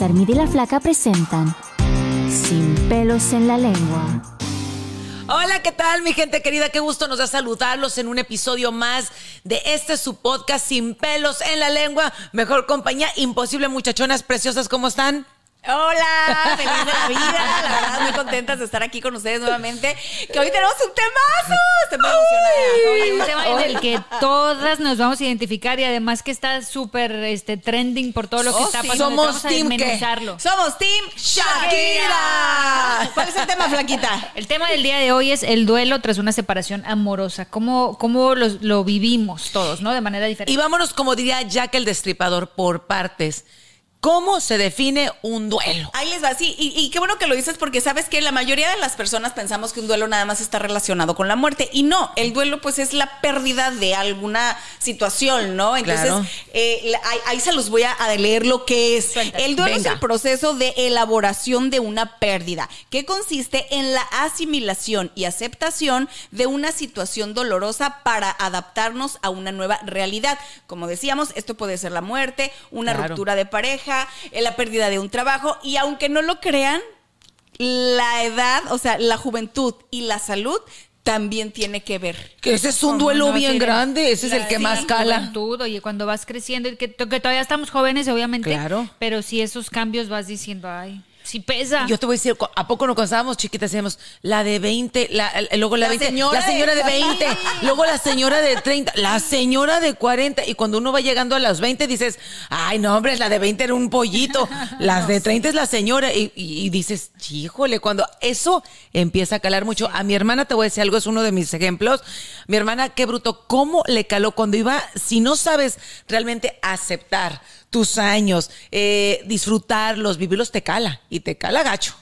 Y la Flaca presentan Sin pelos en la lengua. Hola, ¿qué tal, mi gente querida? Qué gusto nos da saludarlos en un episodio más de este su podcast Sin pelos en la lengua. Mejor compañía imposible, muchachonas preciosas, ¿cómo están? Hola, feliz de la vida, la verdad muy contentas de estar aquí con ustedes nuevamente, que hoy tenemos un temazo. Hoy un tema en el que todas nos vamos a identificar y además que está súper este, trending por todo lo que Oh, está sí. pasando. Somos Vamos a team, desmenuzarlo. Somos Team Shakira. ¿Cuál es el tema, Flaquita? El tema del día de hoy es el duelo tras una separación amorosa. ¿Cómo, cómo lo vivimos todos, no? De manera diferente. Y vámonos, como diría Jack el Destripador, por partes. ¿Cómo se define un duelo? Ahí les va, sí, y, y qué bueno que lo dices porque sabes que la mayoría de las personas pensamos que un duelo nada más está relacionado con la muerte y no, el duelo pues es la pérdida de alguna situación, ¿no? Entonces, Claro. eh, ahí, ahí se los voy a, a leer lo que es. El duelo Venga. es el proceso de elaboración de una pérdida que consiste en la asimilación y aceptación de una situación dolorosa para adaptarnos a una nueva realidad. Como decíamos, esto puede ser la muerte, una Claro. ruptura de pareja, eh, la pérdida de un trabajo y aunque no lo crean, la edad, o sea, la juventud y la salud también tiene que ver. Que ese es un ¿Cómo duelo no? bien grande, ese es el que sí, más cala. Juventud, oye, cuando vas creciendo, que, que todavía estamos jóvenes, obviamente. Claro. Pero si esos cambios vas diciendo, ay, sí pesa. Yo te voy a decir, ¿a poco no cuando estábamos chiquitas decíamos la de 20, la, luego la, La 20, señora la señora de de- 20, luego la señora de 30, la señora de 40 y cuando uno va llegando a los 20 dices, ay, no, hombre, la de 20 era un pollito, las de 30 es la señora y, y- y dices, híjole, cuando eso empieza a calar mucho. A mi hermana te voy a decir algo, es uno de mis ejemplos. Mi hermana, qué bruto, cómo le caló cuando iba, si no sabes realmente aceptar tus años, eh, disfrutarlos, vivirlos, te cala y te cala gacho.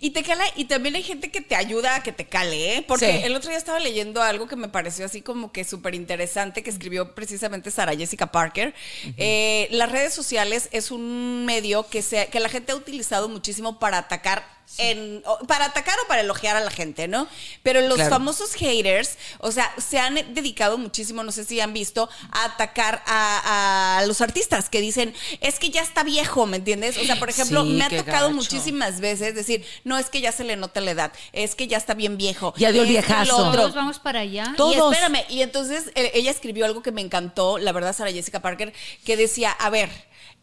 Y te cala, y también hay gente que te ayuda a que te cale, ¿eh? Porque Sí. el otro día estaba leyendo algo que me pareció así como que súper interesante, que escribió precisamente Sara Jessica Parker. Eh, las redes sociales es un medio que, se, que la gente ha utilizado muchísimo para atacar. En, para atacar o para elogiar a la gente, ¿no? Pero los Claro. famosos haters, o sea, se han dedicado muchísimo, no sé si han visto, a atacar a, a los artistas que dicen, es que ya está viejo, ¿me entiendes? O sea, por ejemplo, Sí, me ha tocado gacho. muchísimas veces decir, no es que ya se le nota la edad, es que ya está bien viejo. Ya dio el viejazo. otro. Todos vamos para allá. Todo- Y Todos. espérame, y entonces eh, ella escribió algo que me encantó, la verdad, Sara Jessica Parker, que decía, a ver,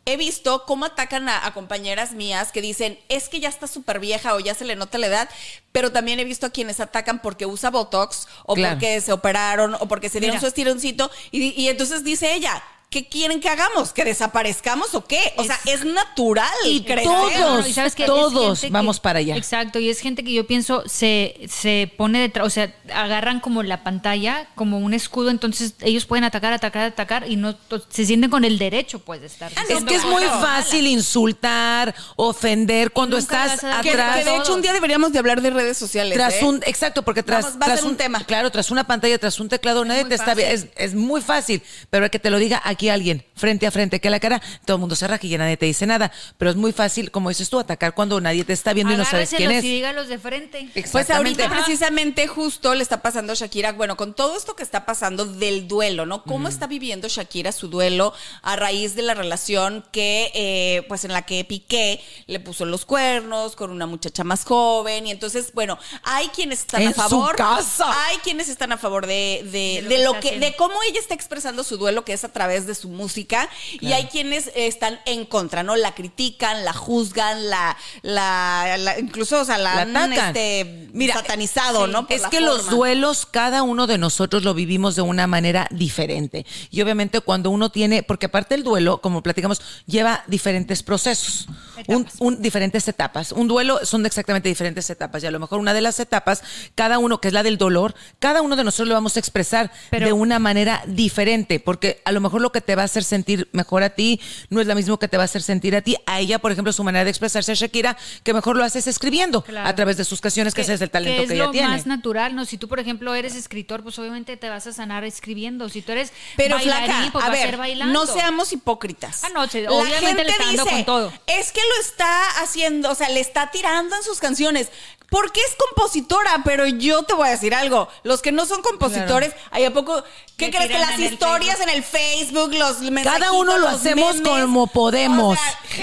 he visto cómo atacan a, a compañeras mías que dicen, es que ya está súper vieja o ya se le nota la edad, pero también he visto a quienes atacan porque usa Botox o Claro. porque se operaron o porque se dieron Mira. su estironcito y, y entonces dice ella, ¿qué quieren que hagamos? ¿Que desaparezcamos o qué? O sea, es natural Y crecer. todos, ¿y sabes qué? Es todos que- vamos para allá. Exacto, y es gente que yo pienso se, se pone detrás, o sea, agarran como la pantalla como un escudo, entonces ellos pueden atacar, atacar, atacar y no se sienten con el derecho pues de estar. Es diciendo que es muy fácil insultar, ofender cuando nunca estás Que, atrás. que de hecho un día deberíamos de hablar de redes sociales. Tras ¿eh? un, exacto, porque tras, Vamos, va a tras ser un tema. Claro, tras una pantalla, tras un teclado, nadie te está bien. Es, es muy fácil, pero que te lo diga aquí alguien, frente a frente, que a la cara, todo el mundo se raja y ya nadie te dice nada. Pero es muy fácil, como dices tú, atacar cuando nadie te está viendo y no sabes quién es. y dígalos de frente. Pues ahorita precisamente justo le está pasando a Shakira, bueno, con todo esto que está pasando del duelo, ¿no? ¿Cómo está viviendo Shakira su duelo a raíz de la relación que, eh, pues en la que Piqué le puso los cuernos con una muchacha más joven y entonces, bueno, hay quienes están En a su favor, casa. hay quienes están a favor de, de, De lo de que lo de cómo ella está expresando su duelo, que es a través de de su música y hay quienes están en contra, ¿no? La critican, la juzgan, la, la, la- incluso, o sea, la, han, este, Mira, satanizado, sí, ¿no? Por Es que los duelos, cada uno de nosotros lo vivimos de una manera diferente. Y obviamente cuando uno tiene, porque aparte el duelo, como platicamos, lleva diferentes procesos, un, un- diferentes etapas. Un duelo son exactamente diferentes etapas. Y a lo mejor una de las etapas, cada uno, que es la del dolor, cada uno de nosotros lo vamos a expresar Pero- de una manera diferente. Porque a lo mejor lo que te va a hacer sentir mejor a ti no es lo mismo que te va a hacer sentir a ti. A ella, por ejemplo, su manera de expresarse a Shakira, que mejor lo haces escribiendo Claro. a través de sus canciones, que, ese es el talento que, es ella lo tiene. más natural, ¿no? Si tú, por ejemplo, eres escritor, pues obviamente te vas a sanar escribiendo. Si tú eres Pero bailarín, flaca, pues a ver, ser bailando. no seamos hipócritas. Ah, no, se- La obviamente gente le está dando dice, con todo. Es que lo está haciendo, o sea, le está tirando en sus canciones. Porque es compositora, pero yo te voy a decir algo. Los que no son compositores, ¿hay a poco? ¿Qué crees que las en el historias en el Facebook, los mensajes? Cada uno lo hacemos como podemos.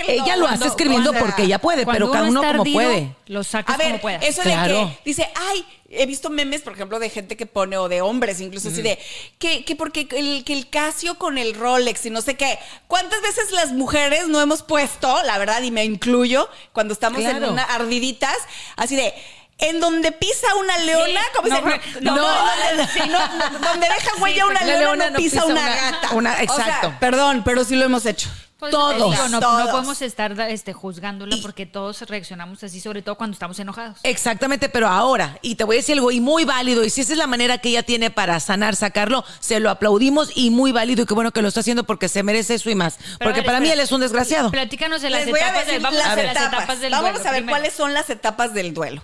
ella lo hace escribiendo o sea, porque ella puede, pero cada uno como ardido, puede. Lo sacas A ver, como puedas. eso Claro. de que dice, ay, he visto memes, por ejemplo, de gente que pone, o de hombres incluso, así de, que, que porque el, que el Casio con el Rolex y no sé qué. ¿Cuántas veces las mujeres no hemos puesto, la verdad, y me incluyo, cuando estamos en una ardiditas, así de... En donde pisa una leona, Sí, como no, dice, no, no, no. donde, sí, no, donde deja huella una la leona, leona no pisa, pisa una, una- gata. una- O sea, exacto. perdón, pero sí lo hemos hecho. Pues, todos, digo, no, no podemos estar este, juzgándola porque todos reaccionamos así, sobre todo cuando estamos enojados. Exactamente, pero ahora, y te voy a decir algo, y muy válido, y si esa es la manera que ella tiene para sanar, sacarlo, se lo aplaudimos y muy válido, y qué bueno que lo está haciendo porque se merece eso y más. Pero porque ver, para mí él es un desgraciado. Platícanos de las etapas del, vamos a ver las etapas. etapas del Vamos duelo a ver primero. cuáles son las etapas del duelo.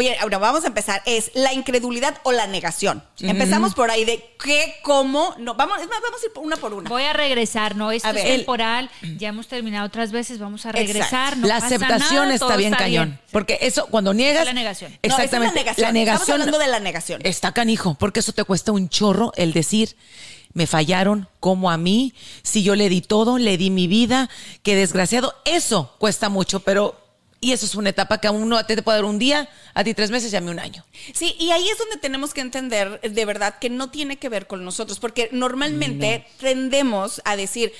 Bien, ahora vamos a empezar. Es la incredulidad o la negación. Empezamos por ahí de qué, cómo. No, vamos, es más, vamos a ir por una por una. Voy a regresar, ¿no? Esto A es ver. temporal, ya hemos terminado otras veces, vamos a regresar. no la pasa aceptación nada, está bien está cañón. bien. Porque eso, cuando niegas. la negación. No, esa es la Exactamente. negación. La negación. Estamos hablando de la negación. Está canijo, porque eso te cuesta un chorro el decir. Me fallaron como a mí, si yo le di todo, le di mi vida, qué desgraciado. Eso cuesta mucho, pero y eso es una etapa que a uno a ti te puede dar un día, a ti tres meses y a mí un año. Sí, y ahí es donde tenemos que entender de verdad que no tiene que ver con nosotros, porque normalmente tendemos a decir,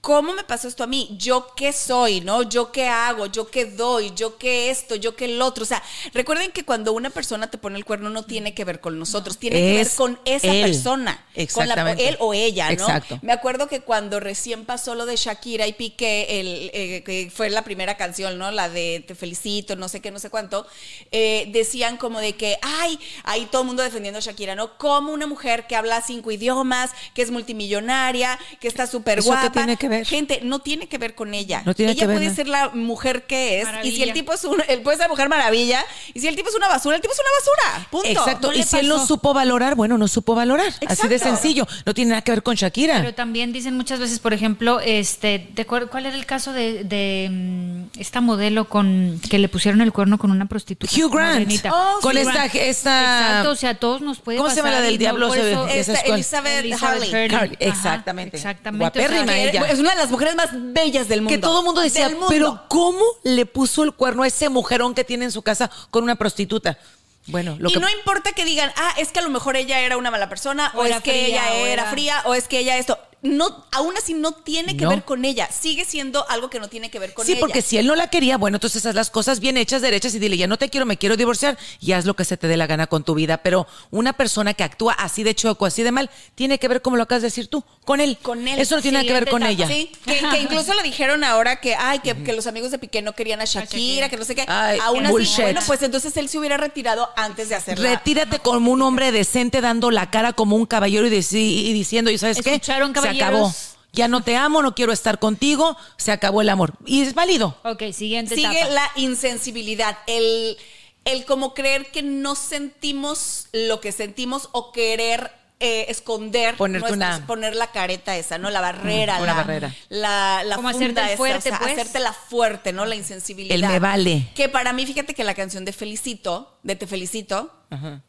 ¿cómo me pasó esto a mí? ¿Yo qué soy? ¿No? ¿Yo qué hago? ¿Yo qué doy? ¿Yo qué esto? ¿Yo qué el otro? O sea, recuerden que cuando una persona te pone el cuerno no tiene que ver con nosotros, tiene que ver con esa él. persona. Con la, Exactamente. él o ella, ¿no? Exacto. Me acuerdo que cuando recién pasó lo de Shakira y Piqué, el, eh, que fue la primera canción, ¿no? La de Te felicito, no sé qué, no sé cuánto, eh, decían como de que, ay, ahí todo el mundo defendiendo a Shakira, ¿no? Como una mujer que habla cinco idiomas, que es multimillonaria, que está súper ¿Eso qué guapa. tiene que ver? Gente, no tiene que ver con ella. No tiene ella que ver puede ser la mujer que es, y si el tipo es un, él puede ser la mujer maravilla, y si el tipo es una basura, el tipo es una basura. Punto. Exacto. No y si él no supo valorar, bueno, no supo valorar. Así de sencillo. No tiene nada que ver con Shakira. Pero también dicen muchas veces, por ejemplo, este, ¿te acuer- ¿cuál era el caso de, de, mm, esta modelo con que le pusieron el cuerno con una prostituta? Hugh Grant. Oh, con Hugh esta- Grant. esta- Exacto, o sea, todos nos puede ¿Cómo se llama la del no diablo Esta cuál? Elizabeth, Elizabeth. Carly, Ajá, exactamente. exactamente. o sea, Guapérrima ella. Es una de las mujeres más bellas del mundo. Que todo el mundo decía, mundo. pero ¿cómo le puso el cuerno a ese mujerón que tiene en su casa con una prostituta? Bueno, lo y que no importa que digan, ah, es que a lo mejor ella era una mala persona, o, O es que fría, ella o era era- fría, o es que ella esto. No, aún así no tiene que No. ver con ella. Sigue siendo algo que no tiene que ver con Sí, ella. porque si él no la quería, bueno, entonces haz las cosas bien hechas, derechas y dile, ya no te quiero, me quiero divorciar y haz lo que se te dé la gana con tu vida. Pero una persona que actúa así de choco, así de mal, tiene que ver, como lo acabas de decir tú, con él. Con él. Eso no tiene nada que ver con ella. Sí, que, que incluso lo dijeron ahora que, ay, que, que los amigos de Piqué no querían a Shakira, Shakira. que no sé qué. Ay, Aún así, bullshit. bueno, pues entonces él se hubiera retirado antes de hacerlo. Retírate como un hombre decente, dando la cara como un caballero y, diciendo, ¿y sabes qué? ¿Escucharon, caballeros? Acabó. Ya no te amo, no quiero estar contigo, se acabó el amor. Y es válido. Ok, siguiente Sigue etapa. la insensibilidad, el, el como creer que no sentimos lo que sentimos o querer eh, esconder, nuestros- una- poner la careta esa, ¿no? La barrera, una la, barrera. la, la Como funda hacerte esa, fuerte, o sea, pues. hacerte la fuerte, ¿no? La insensibilidad. El me vale. Que para mí, fíjate que la canción de Felicito, de Te Felicito,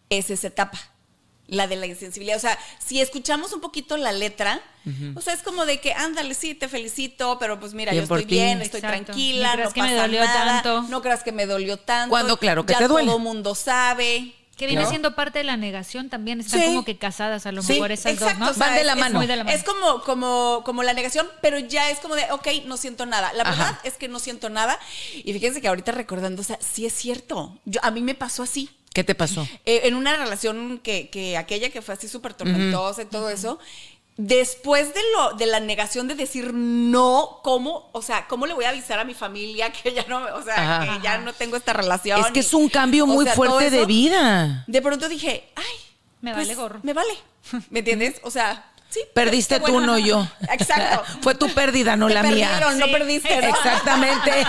es esa etapa. La de la insensibilidad. O sea, si escuchamos un poquito la letra, o sea, es como de que, ándale, sí, te felicito, pero pues mira, Bien yo estoy ti. bien, estoy Exacto. tranquila, No creas no que me dolió nada, tanto. No creas que me dolió tanto. Cuando claro que ya te duele. todo mundo sabe. Que viene ¿no? siendo parte de la negación también. Están Sí. como que casadas a lo Sí, mejor esas exacto, dos, ¿no? o sea, Van de la es- mano. muy de la mano. Es como, como, como la negación, pero ya es como de, ok, no siento nada. La Ajá. verdad es que no siento nada. Y fíjense que ahorita recordando, o sea, sí es cierto. Yo, a mí me pasó así. ¿Qué te pasó? Eh, en una relación que, que aquella que fue así súper tormentosa y todo eso, después de lo de la negación de decir no, ¿cómo? O sea, ¿cómo le voy a avisar a mi familia que ya no, o sea, Ajá. que ya no tengo esta relación? Es que y- es un cambio o muy sea, fuerte de vida. De pronto dije, ay, Me pues, vale gorro. Me vale. ¿Me entiendes? O sea, sí. Perdiste tú, no yo. Exacto. Fue tu pérdida, no Te la mía. perdieron, no Sí. perdiste. ¿no? Exactamente.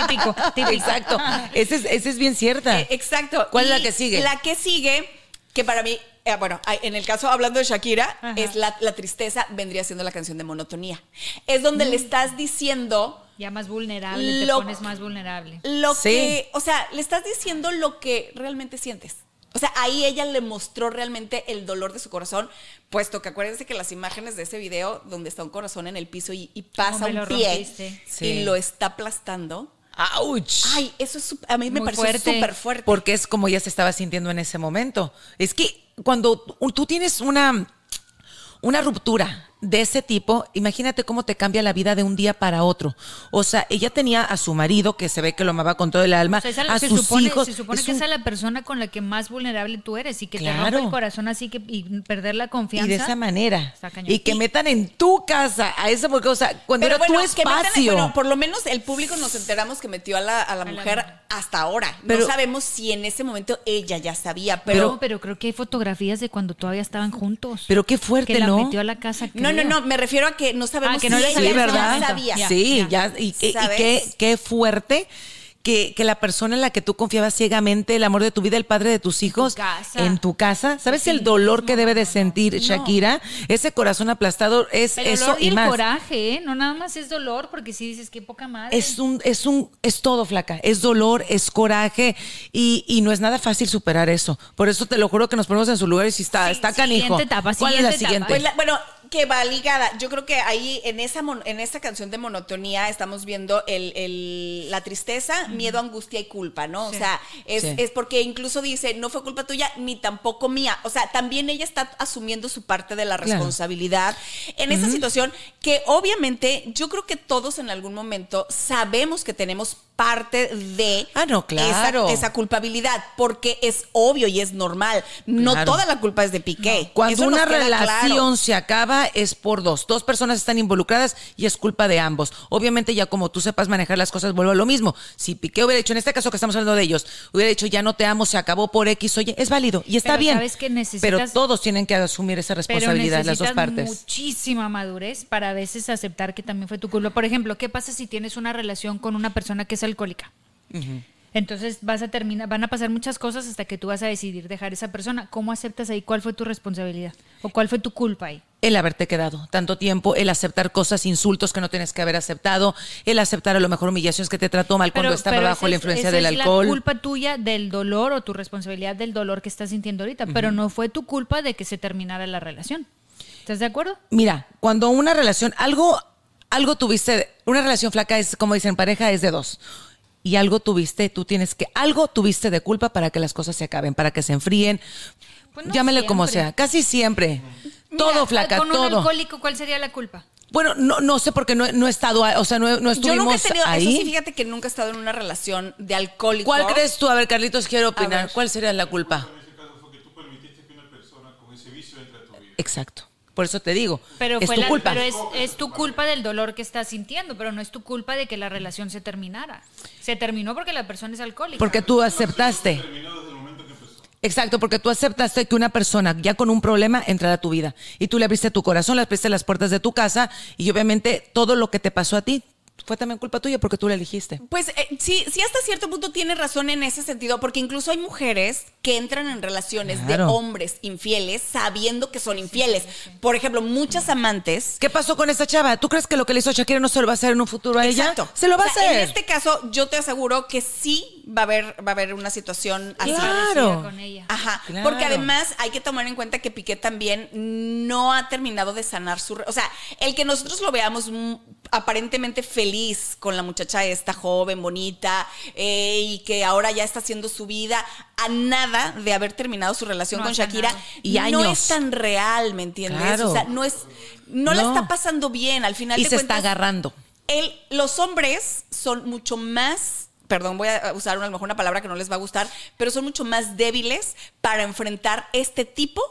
Típico, típico. Exacto. Esa es, esa es bien cierta. Eh, exacto. ¿Cuál es la que sigue? La que sigue, que para mí, eh, bueno, en el caso hablando de Shakira, Ajá. es la, la tristeza, vendría siendo la canción de monotonía. Es donde le estás diciendo Ya más vulnerable, te Lo- pones más vulnerable. lo Sí. que, o sea, le estás diciendo lo que realmente sientes. O sea, ahí ella le mostró realmente el dolor de su corazón, puesto que acuérdense que las imágenes de ese video donde está un corazón en el piso y, y pasa un pie. Sí. y lo está aplastando. ¡Auch! Ay, eso es, a mí me Muy pareció fuerte. súper fuerte. Porque es como ella se estaba sintiendo en ese momento. Es que cuando tú tú tienes una, una ruptura de ese tipo, imagínate cómo te cambia la vida de un día para otro. O sea, ella tenía a su marido, que se ve que lo amaba con todo el alma, O sea, esa- a se sus supone, hijos. se supone Es que un- esa es la persona con la que más vulnerable tú eres y que te rompe el corazón así que y perder la confianza. y de esa manera. Y que metan en tu casa a esa mujer. O sea, cuando era tu que metan- espacio. bueno, por lo menos el público nos enteramos que metió a la, a la A mujer hasta ahora. Pero- no sabemos si en ese momento ella ya sabía, pero, pero... pero creo que hay fotografías de cuando todavía estaban juntos. Pero qué fuerte, que la ¿no? metió a la casa. no, no, creo. no, me refiero a que no sabemos Ah, que no si sabía ya ¿verdad? sabía. Ya, sí, ya. ya. Y, qué- y ¿Sabes? qué, qué fuerte que, que la persona en la que tú confiabas ciegamente, el amor de tu vida, el padre de tus hijos, casa. en tu casa. ¿Sabes el dolor que debe de sentir Shakira? Ese corazón aplastado es Pero eso dolor y y el más. coraje, ¿eh? No nada más es dolor, porque si dices qué poca madre. Es un, es un, es todo, flaca. Es dolor, es coraje y, y no es nada fácil superar eso. Por eso te lo juro que nos ponemos en su lugar y si está, Sí, está canijo. siguiente etapa, ¿Cuál es la siguiente siguiente? etapa. Pues la- bueno, que va ligada. Yo creo que ahí en esa mon- en esta canción de monotonía estamos viendo el, el- la tristeza, miedo, angustia y culpa, ¿no? O sea, es, Sí. es porque incluso dice, no fue culpa tuya ni tampoco mía. O sea, también ella está asumiendo su parte de la Claro. responsabilidad en esa situación que obviamente yo creo que todos en algún momento sabemos que tenemos parte de Ah, no, claro. esa, esa culpabilidad, porque es obvio y es normal. No Claro. toda la culpa es de Piqué. Cuando Eso una relación claro. se acaba es por dos. Dos personas están involucradas y es culpa de ambos. Obviamente ya como tú sepas manejar las cosas, vuelvo a lo mismo. Si Piqué hubiera dicho, en este caso que estamos hablando de ellos, hubiera dicho ya no te amo, se acabó por X, oye, es válido y está Pero bien. sabes que necesitas- Pero todos tienen que asumir esa Pero responsabilidad, las dos partes. muchísima madurez para a veces aceptar que también fue tu culpa. Por ejemplo, ¿qué pasa si tienes una relación con una persona que es alcohólica? Entonces vas a terminar, van a pasar muchas cosas hasta que tú vas a decidir dejar esa persona. ¿Cómo aceptas ahí cuál fue tu responsabilidad o cuál fue tu culpa ahí? El haberte quedado tanto tiempo, el aceptar cosas, insultos que no tienes que haber aceptado, el aceptar a lo mejor humillaciones que te trató mal cuando estaba bajo la es- influencia esa del es alcohol. la culpa tuya del dolor o tu responsabilidad del dolor que estás sintiendo ahorita, pero no fue tu culpa de que se terminara la relación. ¿Estás de acuerdo? Mira, cuando una relación, algo, algo tuviste, una relación flaca es, como dicen, pareja es de dos. Y algo tuviste, tú tienes que, algo tuviste de culpa para que las cosas se acaben, para que se enfríen. Pues no Llámele como sea, casi siempre. todo flaca, Con un todo. alcohólico, ¿cuál sería la culpa? Bueno, no, no sé porque no, no he estado, ahí, o sea, no, no Yo nunca he estuvimos tenido, ahí. eso sí, fíjate que nunca he estado en una relación de alcohólico. ¿Cuál crees tú? A ver, Carlitos, quiero opinar. ¿Cuál sería la culpa? En ese caso fue que tú permitiste que una persona con ese vicio entre a tu vida. Exacto. Por eso te digo, Pero, es fue tu la- culpa. pero es, es tu culpa del dolor que estás sintiendo, pero no es tu culpa de que la relación se terminara. Se terminó porque la persona es alcohólica. Porque tú aceptaste. Terminó desde el momento que empezó. Exacto, porque tú aceptaste que una persona ya con un problema entrara a tu vida. Y tú le abriste tu corazón, le abriste las puertas de tu casa y obviamente todo lo que te pasó a ti fue también culpa tuya porque tú la elegiste. Pues eh, sí, sí hasta cierto punto tiene razón en ese sentido, porque incluso hay mujeres que entran en relaciones Claro. de hombres infieles sabiendo que son infieles. Por ejemplo, muchas amantes ¿Qué pasó con esa chava? ¿Tú crees que lo que le hizo Shakira no se lo va a hacer en un futuro a ella? Exacto. Se lo va O sea, a hacer. En este caso, yo te aseguro que sí va a haber, va a haber una situación así. Claro. con ella. Ajá, Claro. porque además hay que tomar en cuenta que Piqué también no ha terminado de sanar su... re- O sea, el que nosotros lo veamos aparentemente feliz con la muchacha esta joven, bonita, eh, y que ahora ya está haciendo su vida a nada de haber terminado su relación No, con Shakira. nada. Y no años. es tan real, ¿me entiendes? Claro. O sea, no es, no, la está pasando bien. Al final Y de se está agarrando. el- los hombres son mucho más, perdón, voy a usar a lo mejor una palabra que no les va a gustar, pero son mucho más débiles para enfrentar este tipo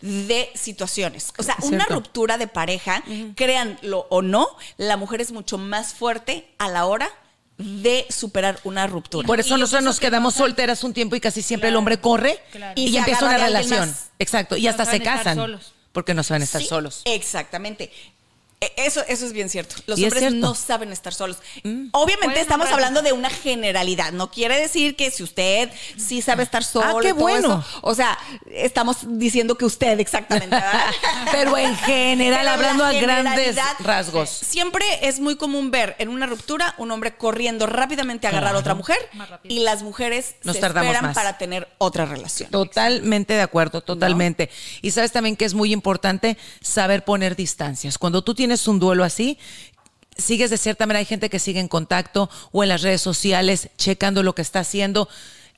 de situaciones. O sea, una ruptura de pareja, créanlo o no, la mujer es mucho más fuerte a la hora de superar una ruptura. Por eso Y nosotros nos que quedamos pasa- solteras un tiempo y casi siempre el hombre corre claro. y, empieza una relación. Exacto. Y No hasta se casan. solos. Porque no se van a estar Sí, solos. Exactamente. E- Eso, eso es bien cierto. Los hombres cierto. Mm. no saben estar solos. Obviamente Pueden estamos hablando de una generalidad. No quiere decir que si usted sí sabe estar solo. Ah, qué todo bueno. eso, o sea, estamos diciendo que usted exactamente. Pero en general, Pero hablando a grandes rasgos. Siempre es muy común ver en una ruptura un hombre corriendo rápidamente a agarrar a otra mujer y las mujeres Nos se tardamos esperan más. para tener otra relación. Totalmente de acuerdo, totalmente. Y sabes también que es muy importante saber poner distancias. Cuando tú tienes un duelo así, sigues de cierta manera, hay gente que sigue en contacto o en las redes sociales checando lo que está haciendo.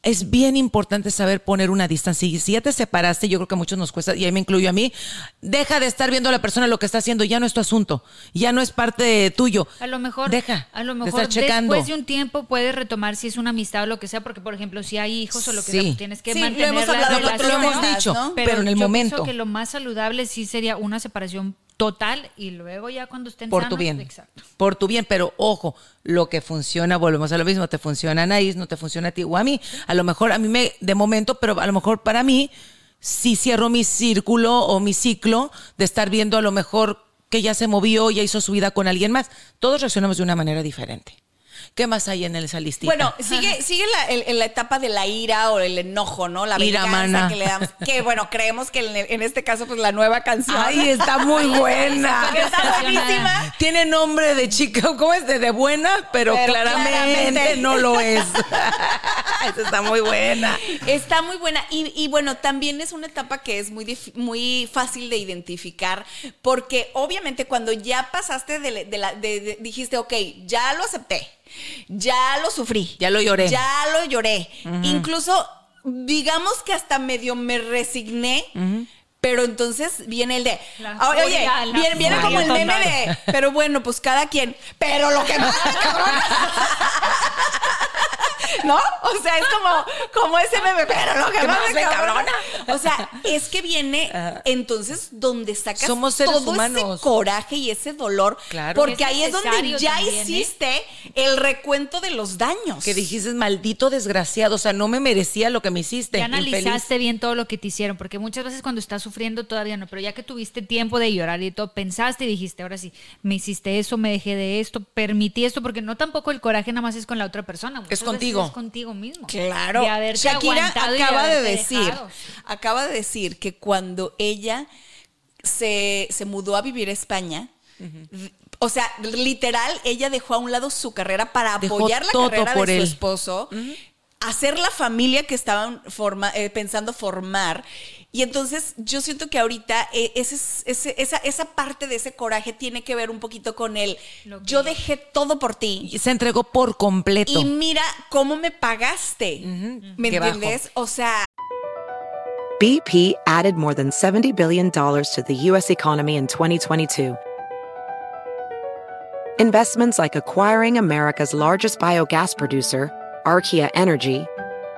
Es bien importante saber poner una distancia. Y si ya te separaste, yo creo que a muchos nos cuesta, y ahí me incluyo a mí, deja de estar viendo a la persona lo que está haciendo, ya no es tu asunto, ya no es parte tuyo. A lo mejor, deja a lo de mejor estar checando. después de un tiempo puedes retomar si es una amistad o lo que sea, porque por ejemplo, si hay hijos o lo que sea, Sí. pues tienes que Sí, lo hemos la hablado lo, relación. lo hemos dicho, ¿no? pero, en el yo momento. pienso que lo más saludable sí sería una separación total y luego ya cuando estén por tu bien. Exacto. Por tu bien, pero ojo, lo que funciona, volvemos a lo mismo, te funciona a Anaís, no te funciona a ti o a mí. A lo mejor a mí me, de momento, pero a lo mejor para mí, si cierro mi círculo o mi ciclo de estar viendo a lo mejor que ya se movió, ya hizo su vida con alguien más. Todos reaccionamos de una manera diferente. ¿Qué más hay en esa listita? Bueno, sigue, sigue la, el- en la etapa de la ira o el enojo, ¿no? La Ira, mana. que le damos. Que bueno, creemos que en, en este caso, pues la nueva canción. Ay, está muy buena. Está buenísima. Tiene nombre de chica, ¿cómo es? De, de buena, pero, Pero claramente, claramente. no lo es. Esa está muy buena. Está muy buena. Y, y bueno, también es una etapa que es muy, muy fácil de identificar, porque obviamente cuando ya pasaste de, la- de la, de- de- dijiste, ok, ya lo acepté, ya lo sufrí. Ya lo lloré. Ya lo lloré. Incluso, digamos que hasta medio me resigné. Pero entonces viene el de, La "Oye, oye, furia, la viene, viene como el meme de, pero bueno, pues cada quien, pero lo que más me cabrona. ¿No? O sea, es como, como ese meme, pero lo que ¿Qué más, me cabrona. O sea, es que viene entonces donde sacas Somos seres todo humanos. ese coraje y ese dolor. Claro. Porque Es ahí es donde ya también, ¿eh? hiciste el recuento de los daños. Que dijiste, maldito desgraciado, o sea, no me merecía lo que me hiciste. Ya infeliz. analizaste bien todo lo que te hicieron, porque muchas veces cuando estás sufriendo todavía no, pero ya que tuviste tiempo de llorar y todo, pensaste y dijiste, ahora sí, me hiciste eso, me dejé de esto, permití esto, porque no tampoco el coraje nada más es con la otra persona, muchas veces contigo. Es contigo mismo. Claro. De Shakira acaba de decir, dejado. acaba de decir que cuando ella se, se mudó a vivir a España, o sea, literal, ella dejó a un lado su carrera para Dejó apoyar la carrera por de él. su esposo, hacer la familia que estaban forma- eh, pensando formar. Y entonces yo siento que ahorita eh, ese, es- ese- esa, esa parte de ese coraje tiene que ver un poquito con el yo dejé todo por ti. Y se entregó por completo. Y mira cómo me pagaste. ¿Me Qué bajo. entiendes? O sea, BP added more than $70 billion to the U.S. economy in 2022. Investments like acquiring America's largest biogas producer, Archaea Energy,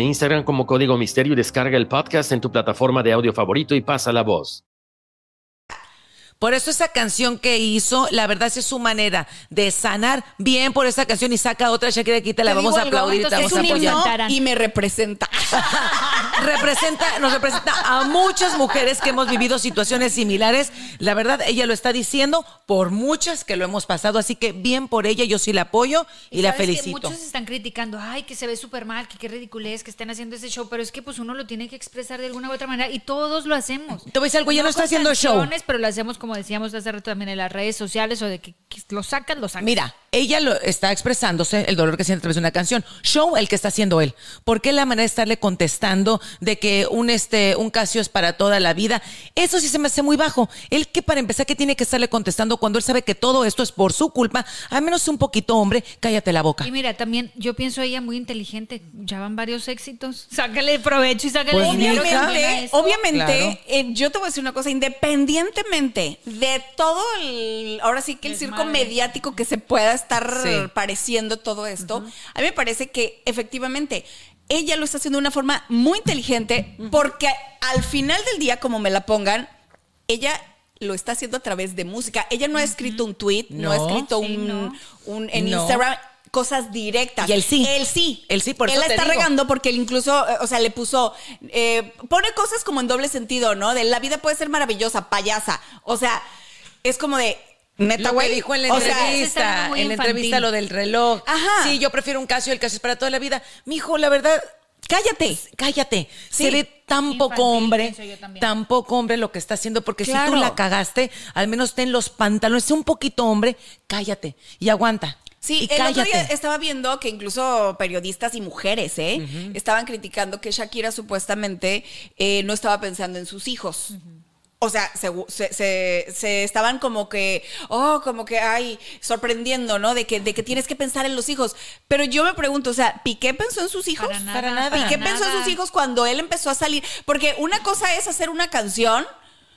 Instagram como Código Misterio y descarga el podcast en tu plataforma de audio favorito y pasa la voz. Por eso esa canción que hizo, la verdad es su manera de sanar bien por esa canción y saca otra Shakira que te la vamos a aplaudir y te vamos a apoyar. y me representa. representa, nos representa a muchas mujeres que hemos vivido situaciones similares. La verdad, ella lo está diciendo por muchas que lo hemos pasado, así que bien por ella, yo sí la apoyo y, la sabes que felicito. muchos están criticando, ay, que se ve súper mal, que qué ridiculez, que estén haciendo ese show, pero es que pues uno lo tiene que expresar de alguna u otra manera y todos lo hacemos. Te voy a decir algo, ella no está con haciendo show. Pero lo hacemos como decíamos hace rato también en las redes sociales o de que, que lo sacan, lo sacan. Mira, ella lo está expresándose el dolor que siente a través de una canción. Show el que está haciendo él. ¿Por qué la manera de estarle contestando de que un este un Casio es para toda la vida? Eso sí se me hace muy bajo. Él que para empezar que tiene que estarle contestando cuando él sabe que todo esto es por su culpa, al menos un poquito hombre, cállate la boca. Y mira, también yo pienso ella muy inteligente, ya van varios éxitos. Sácale provecho y sácale Pues dinero. Obviamente, obviamente, Claro. eh, yo te voy a decir una cosa, independientemente de todo el, ahora sí que el circo mediático que se pueda estar Sí. pareciendo todo esto, a mí me parece que efectivamente ella lo está haciendo de una forma muy inteligente porque al final del día, como me la pongan, ella lo está haciendo a través de música. Ella no ha escrito un tweet, no, ha escrito Sí, un, no. un- en No. Instagram cosas directas. Y él sí. Él sí. Él sí, por él eso la te está digo. regando porque él incluso, eh, o sea, le puso, eh, pone cosas como en doble sentido, ¿no? De la vida puede ser maravillosa, payasa. O sea, es como de, neta, Lo que güey. dijo en la O sea, entrevista, en la infantil. entrevista lo del reloj. Ajá. Sí, yo prefiero un Casio, el Casio es para toda la vida. Mijo, la verdad, cállate. cállate. Sí. Se ve tan poco hombre, tan poco hombre lo que está haciendo, porque si tú la cagaste, al menos ten los pantalones, sé un poquito hombre, cállate y aguanta. Sí, y el otro cállate. día estaba viendo que incluso periodistas y mujeres, ¿eh? Estaban criticando que Shakira supuestamente eh, no estaba pensando en sus hijos. O sea, se, se- se- se estaban como que, oh, como que, ay, sorprendiendo, ¿no? De que, de que tienes que pensar en los hijos. Pero yo me pregunto, o sea, ¿Piqué pensó en sus hijos? Para nada, Para nada. Piqué para pensó en sus hijos cuando él empezó a salir. Porque una cosa es hacer una canción,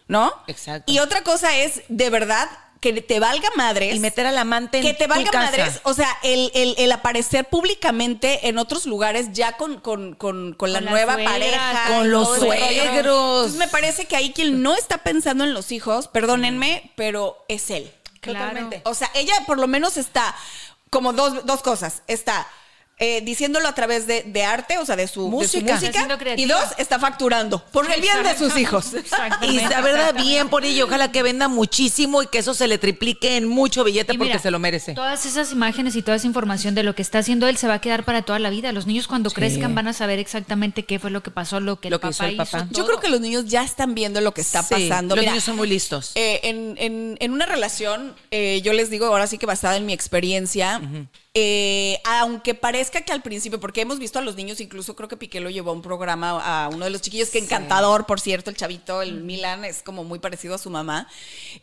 ¿no? Exacto. Y otra cosa es, de verdad, que te valga madres Y meter al amante en que te tu valga casa. madres, o sea, el, el- el aparecer públicamente en otros lugares ya con, con, con, con la nueva pareja. con los suegros. Entonces me parece que ahí quien no está pensando en los hijos, perdónenme, pero es él. Claro. Totalmente. O sea, ella por lo menos está como dos, dos cosas. Está eh, diciéndolo a través de, de arte, o sea, de su de su Música. música. Y dos, está facturando por el bien de sus hijos. Y la verdad, bien por ello. Ojalá que venda muchísimo y que eso se le triplique en mucho billete Y porque mira, se lo merece. Todas esas imágenes y toda esa información de lo que está haciendo él se va a quedar para toda la vida. Los niños cuando crezcan van a saber exactamente qué fue lo que pasó, lo que Lo el que papá hizo el hizo. papá. Yo todo. creo que los niños ya están viendo lo que está Sí, pasando. Los Mira, niños son muy listos. Eh, en, en- en una relación, eh, yo les digo ahora sí que basada en mi experiencia, eh, aunque parezca que al principio, porque hemos visto a los niños, incluso creo que Piqué lo llevó a un programa a uno de los chiquillos, que encantador, por cierto, el chavito, el Milan, es como muy parecido a su mamá.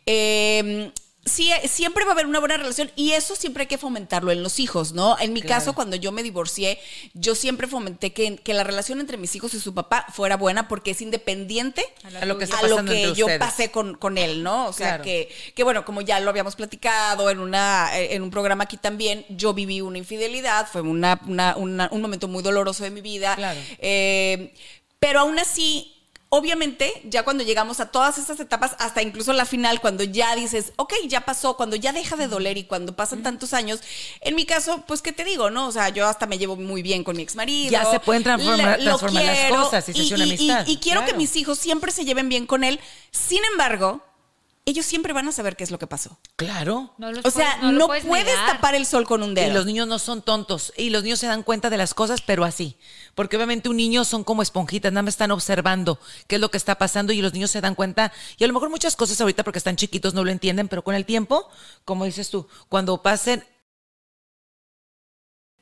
Eh, Sí, siempre va a haber una buena relación y eso siempre hay que fomentarlo en los hijos, ¿no? En mi caso, cuando yo me divorcié, yo siempre fomenté que, que la relación entre mis hijos y su papá fuera buena porque es independiente A lo que a lo yo ustedes. pasé con, con él, ¿no? O sea, Claro. que, que bueno, como ya lo habíamos platicado en, una, eh, en un programa aquí también, yo viví una infidelidad, fue una, una- una- un momento muy doloroso de mi vida. Claro. Eh, pero aún así, obviamente, ya cuando llegamos a todas esas etapas, hasta incluso la final, cuando ya dices, ok, ya pasó, cuando ya deja de doler y cuando pasan tantos años, en mi caso, pues, ¿qué te digo, no? O sea, yo hasta me llevo muy bien con mi ex marido. Ya se pueden transformar- transformar las cosas y se hace una amistad, Y, quiero que mis hijos siempre se lleven bien con él. Sin embargo, ellos siempre van a saber qué es lo que pasó. Claro. No los O sea, puedes- no, puedes puedes tapar el sol con un Y dedo. los niños no son tontos. Y los niños se dan cuenta de las cosas, pero así. Porque obviamente un niño son como esponjitas, nada más están observando qué es lo que está pasando y los niños se dan cuenta. Y a lo mejor muchas cosas ahorita porque están chiquitos no lo entienden, pero con el tiempo, como dices tú, cuando pasen...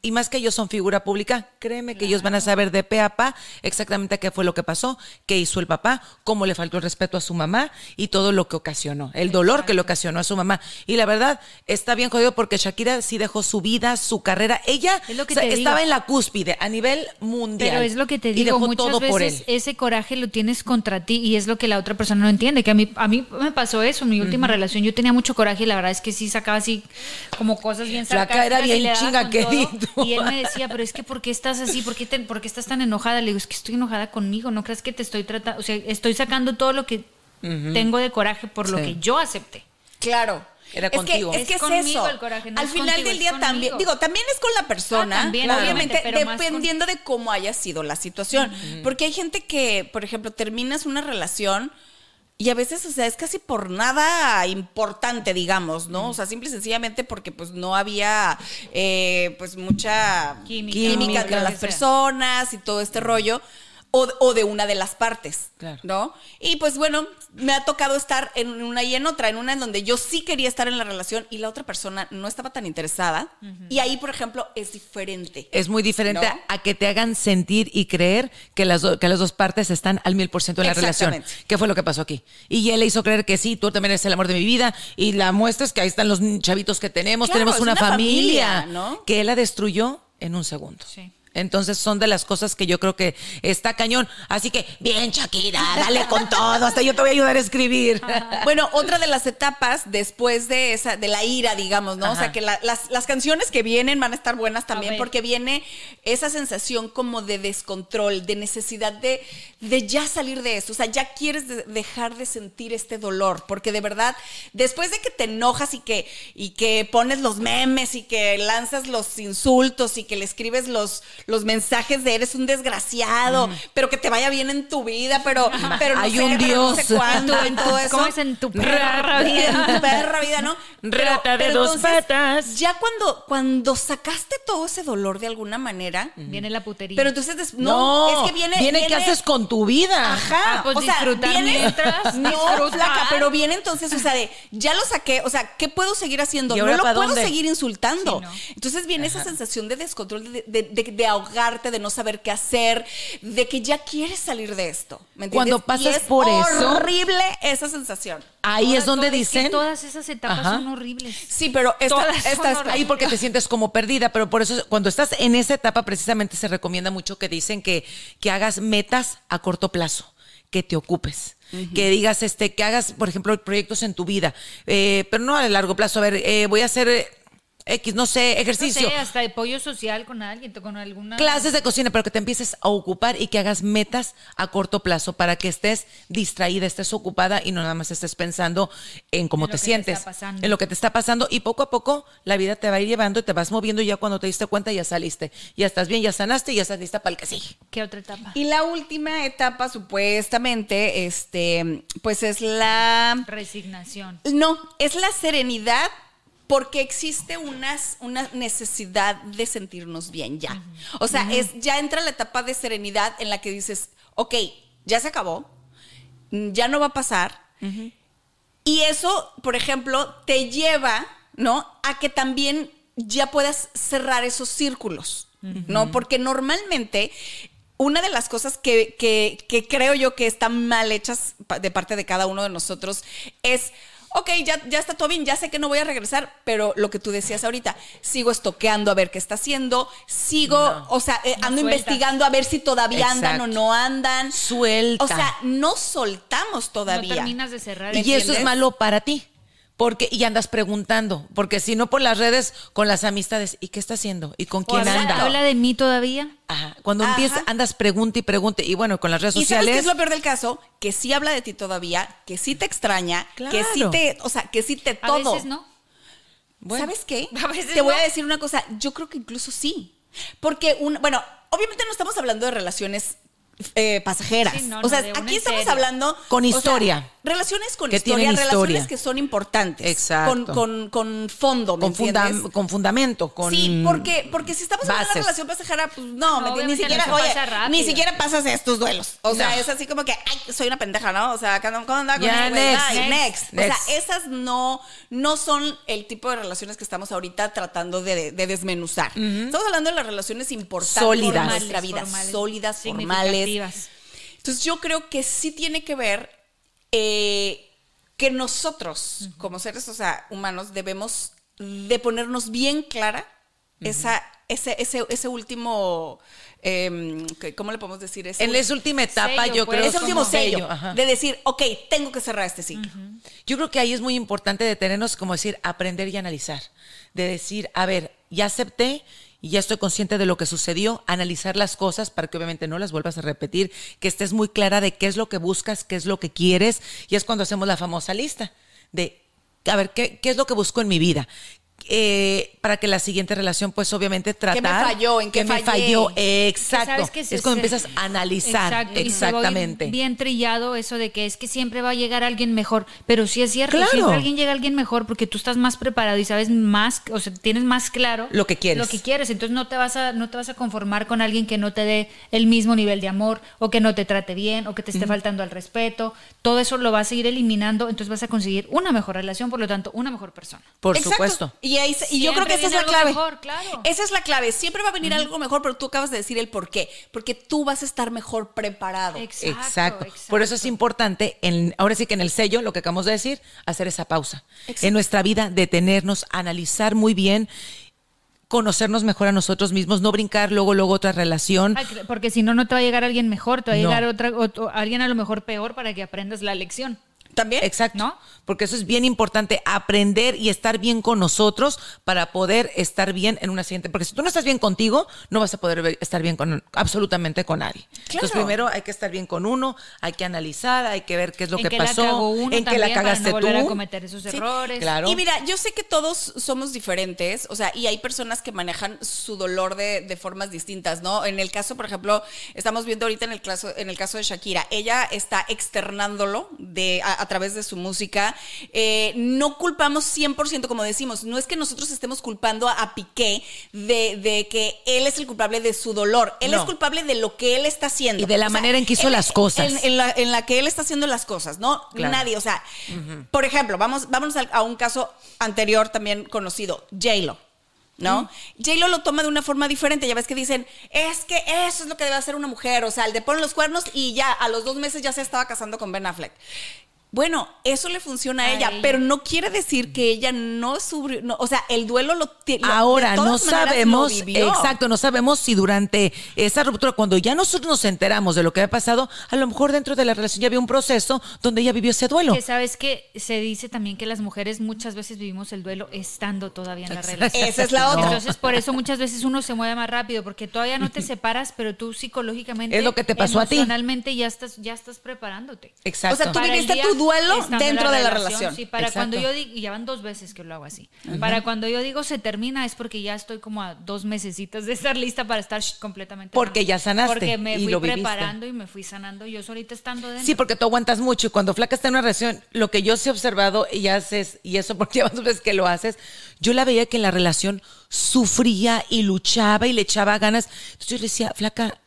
Y más que ellos son figura pública, créeme que ellos van a saber de pe a pa exactamente qué fue lo que pasó, qué hizo el papá, cómo le faltó el respeto a su mamá y todo lo que ocasionó, el dolor que le ocasionó a su mamá. Y la verdad, está bien jodido porque Shakira sí dejó su vida, su carrera. Ella Es lo que o sea, te estaba digo. en la cúspide a nivel mundial. Pero es lo que te y digo, dejó muchas todo veces por él. ese coraje lo tienes contra ti y es lo que la otra persona no entiende. Que a mí, a mí me pasó eso en mi última relación. Yo tenía mucho coraje y la verdad es que sí sacaba así como cosas bien Flaca, sarcásticas era y bien chinga todo. Y él me decía, pero es que ¿por qué estás así? ¿Por qué, te- por qué estás tan enojada? Le digo, es que estoy enojada conmigo. No creas que te estoy tratando, o sea, estoy sacando todo lo que tengo de coraje por lo que yo acepté. Claro. Era es contigo. Que, es Es que es conmigo eso. el coraje, no Al es final contigo, del día conmigo. también, digo, también es con la persona, Ah, también, claro, obviamente, con- dependiendo de cómo haya sido la situación. Porque hay gente que, por ejemplo, terminas una relación y a veces, o sea, es casi por nada importante, digamos, ¿no? O sea, simple y sencillamente porque pues no había eh, pues mucha Química. química, entre las personas y todo este rollo. O, o de una de las partes, Claro. ¿no? Y pues bueno, me ha tocado estar en una y en otra, en una en donde yo sí quería estar en la relación y la otra persona no estaba tan interesada. Y ahí, por ejemplo, es diferente. Es muy diferente ¿No? a que te hagan sentir y creer que las, do- que las dos partes están al mil por ciento en la relación. ¿Qué fue lo que pasó aquí? Y él le hizo creer que sí, tú también eres el amor de mi vida. Y la muestra es que ahí están los chavitos que tenemos. Claro, tenemos una familia, familia, ¿no? que él la destruyó en un segundo. Sí. Entonces son de las cosas que yo creo que está cañón. Así que, bien, Shakira, dale con todo. Hasta yo te voy a ayudar a escribir. Bueno, otra de las etapas después de esa, de la ira, digamos, ¿no? O sea, que la- las, las canciones que vienen van a estar buenas también porque viene esa sensación como de descontrol, de necesidad de, de ya salir de eso. O sea, ya quieres de- dejar de sentir este dolor, porque de verdad, después de que te enojas y que, y que pones los memes y que lanzas los insultos y que le escribes los, los mensajes de eres un desgraciado, pero que te vaya bien en tu vida, pero, pero no Hay sé, un pero no sé Dios. cuándo, y todo eso. ¿Cómo es en tu perra vida? En tu perra vida, ¿no? Rata de dos patas. Ya cuando, cuando sacaste todo ese dolor de alguna manera, Viene la putería. pero entonces des- no, es que viene. Viene, ¿qué haces con tu vida? Ajá, Ah, pues o sea, disfrutar viene, mientras, no, flaca, pero viene entonces, o sea, de, ya lo saqué, o sea, ¿qué puedo seguir haciendo? ¿Y No lo puedo dónde? seguir insultando. Sí, ¿no? Entonces viene esa sensación de descontrol, de, de- de- de ahogarte, de no saber qué hacer, de que ya quieres salir de esto. ¿me entiendes? Cuando Y pasas es por eso- horrible esa sensación. Ahí es donde Todo- que dicen. todas esas etapas Ajá. son horribles. Sí, pero esta, es. Ahí porque te sientes como perdida, pero por eso cuando estás en esa etapa precisamente se recomienda mucho que dicen que, que hagas metas a corto plazo, que te ocupes. Que digas, este, que hagas, por ejemplo, proyectos en tu vida, eh, pero no a largo plazo. A ver, eh, voy a hacer X, no sé, No ejercicio. sé, hasta pollo social con alguien, con alguna... Clases de cocina, pero que te empieces a ocupar y que hagas metas a corto plazo para que estés distraída, estés ocupada y no nada más estés pensando en cómo En te sientes, en lo que te está pasando y poco a poco la vida te va a ir llevando y te vas moviendo y ya cuando te diste cuenta ya saliste, ya estás bien, ya sanaste y ya estás lista para el que sigue. ¿Qué otra etapa? Y la última etapa, supuestamente, este, pues es la. Resignación. No, es la serenidad porque existe unas, una necesidad de sentirnos bien ya. O sea, es, ya entra la etapa de serenidad en la que dices, ok, ya se acabó, ya no va a pasar. Y eso, por ejemplo, te lleva, ¿no? A que también ya puedas cerrar esos círculos, ¿no? Porque normalmente una de las cosas que, que- que creo yo que están mal hechas de parte de cada uno de nosotros es, ok, ya, ya está todo bien, ya sé que no voy a regresar, pero lo que tú decías ahorita, sigo estoqueando a ver qué está haciendo, sigo, o sea, eh, No ando investigando a ver si todavía andan o no andan. Suelta. O sea, no soltamos todavía. No terminas de cerrar. Y eso es malo para ti. Porque, y andas preguntando, porque si no por las redes, con las amistades, ¿y qué está haciendo? ¿Y con quién habla, anda? habla de mí todavía. Ajá. Cuando Ajá. empiezas, andas pregunta y pregunta, y bueno, con las redes ¿Y sabes qué sociales. es lo peor del caso? Que sí habla de ti todavía, que sí te extraña, que sí te, o sea, que sí te A todo. veces no. Bueno. ¿Sabes qué? A veces te voy no. a decir una cosa, yo creo que incluso sí. Porque, un, bueno, obviamente no estamos hablando de relaciones eh, pasajeras. Sí, no, o sea, aquí estamos serio. hablando... Con o sea, historia. Relaciones con Que historia, tienen relaciones historia. que son importantes. Exacto. Con, con, con fondo, ¿me con, funda- con fundamento, con Sí, porque, porque si estamos en una bases. relación pasajera, pues no, ni siquiera, no oye, pasa ni siquiera pasas estos duelos. O sea, No. es así como que, ay, soy una pendeja, ¿no? O sea, ¿cómo ¿cómo anda con güey? next. Ay, Next. next. Next. O sea, esas no, no son el tipo de relaciones que estamos ahorita tratando de, de desmenuzar. Estamos hablando de las relaciones importantes Sólidas. en nuestra vida, Formales, sólidas, formales. Entonces yo creo que sí tiene que ver eh, que nosotros, como seres o sea, humanos, debemos de ponernos bien clara esa, ese, ese, ese último, que- ¿cómo le podemos decir? Ese, en esa última etapa Sello, yo pues, creo ese último sello, ajá. de decir, ok, tengo que cerrar este ciclo. Yo creo que ahí es muy importante detenernos, como decir, aprender y analizar. De decir, a ver, ya acepté y ya estoy consciente de lo que sucedió, analizar las cosas para que obviamente no las vuelvas a repetir, que estés muy clara de qué es lo que buscas, qué es lo que quieres, y es cuando hacemos la famosa lista de, a ver, ¿qué, qué es lo que busco en mi vida? Eh, para que la siguiente relación, pues obviamente tratar. me falló? ¿En qué me fallé? falló? Que Exacto. sabes que se- es cuando se- empiezas a analizar. Exacto, y se va a oír Exactamente. bien trillado eso de que es que siempre va a llegar alguien mejor, pero sí es cierto, Claro. siempre alguien llega alguien mejor porque tú estás más preparado y sabes más, o sea, tienes más claro Lo que quieres. Lo que quieres, entonces no te vas a no te vas a conformar con alguien que no te dé el mismo nivel de amor o que no te trate bien o que te esté faltando al respeto. Todo eso lo vas a ir eliminando, entonces vas a conseguir una mejor relación, por lo tanto, una mejor persona. Por Exacto. supuesto. Y, ahí se- y yo creo que esa es la clave. mejor, claro. Esa es la clave. Siempre va a venir algo mejor, pero tú acabas de decir el por qué. Porque tú vas a estar mejor preparado. Exacto, Exacto. Por eso es importante, en, ahora sí que en el sello, lo que acabamos de decir, hacer esa pausa. En nuestra vida, detenernos, analizar muy bien, conocernos mejor a nosotros mismos, no brincar luego, luego otra relación. Porque si no, no te va a llegar alguien mejor, te va a No. llegar otra, otro- alguien a lo mejor peor para que aprendas la lección. También. Exacto. ¿No? Porque eso es bien importante, aprender y estar bien con nosotros para poder estar bien en una siguiente. Porque si tú no estás bien contigo, no vas a poder estar bien con absolutamente con nadie. Entonces, primero hay que estar bien con uno, hay que analizar, hay que ver qué es lo en que que pasó, la cagó uno en que la también para cagaste no volver a tú. cometer esos Sí, errores. claro. Y mira, yo sé que todos somos diferentes, o sea, y hay personas que manejan su dolor de, de formas distintas, ¿no? En el caso, por ejemplo, estamos viendo ahorita en el caso, en el caso de Shakira, ella está externándolo de, a, a través de su música. Eh, no culpamos 100%, como decimos, no es que nosotros estemos culpando a, a Piqué de, de que él es el culpable de su dolor, él No. es culpable de lo que él está haciendo. Y de la manera en que hizo él- las cosas. en- en la, en la que él está haciendo las cosas, ¿no? Claro. Nadie, o sea, por ejemplo, vamos, vámonos a, un caso anterior también conocido, J-Lo. ¿No? J-Lo lo toma de una forma diferente. Ya ves que dicen, es que eso es lo que debe hacer una mujer. O sea, el de poner los cuernos y ya a los dos meses ya se estaba casando con Ben Affleck. Bueno, eso le funciona a A ella, pero no quiere decir que ella no sufrió. no, o sea, el duelo lo tiene. Ahora, no sabemos, exacto, no sabemos si durante esa ruptura, cuando ya nosotros nos enteramos de lo que había pasado, a lo mejor dentro de la relación ya había un proceso donde ella vivió ese duelo. Que sabes que se dice también que las mujeres muchas veces vivimos el duelo estando todavía en la Exacto. relación. Esa es la otra. Entonces, por eso muchas veces uno se mueve más rápido, porque todavía no te separas, pero tú psicológicamente, Es lo que te pasó a ti. emocionalmente ya estás, ya estás preparándote. Exacto. O sea, tú viviste tu duelo dentro de la relación. Sí, para Exacto. cuando yo digo, y ya van dos veces que lo hago así. Para cuando yo digo se termina es porque ya estoy como a dos mesecitos de estar lista para estar completamente. Porque ya sanaste Porque me y fui lo preparando y me fui sanando yo solita estando dentro. Sí, porque tú aguantas mucho y cuando Flaca está en una relación, lo que yo sí he observado y haces, y eso porque llevas veces que lo haces, yo la veía que en la relación sufría y luchaba y le echaba ganas. Entonces yo le decía, Flaca,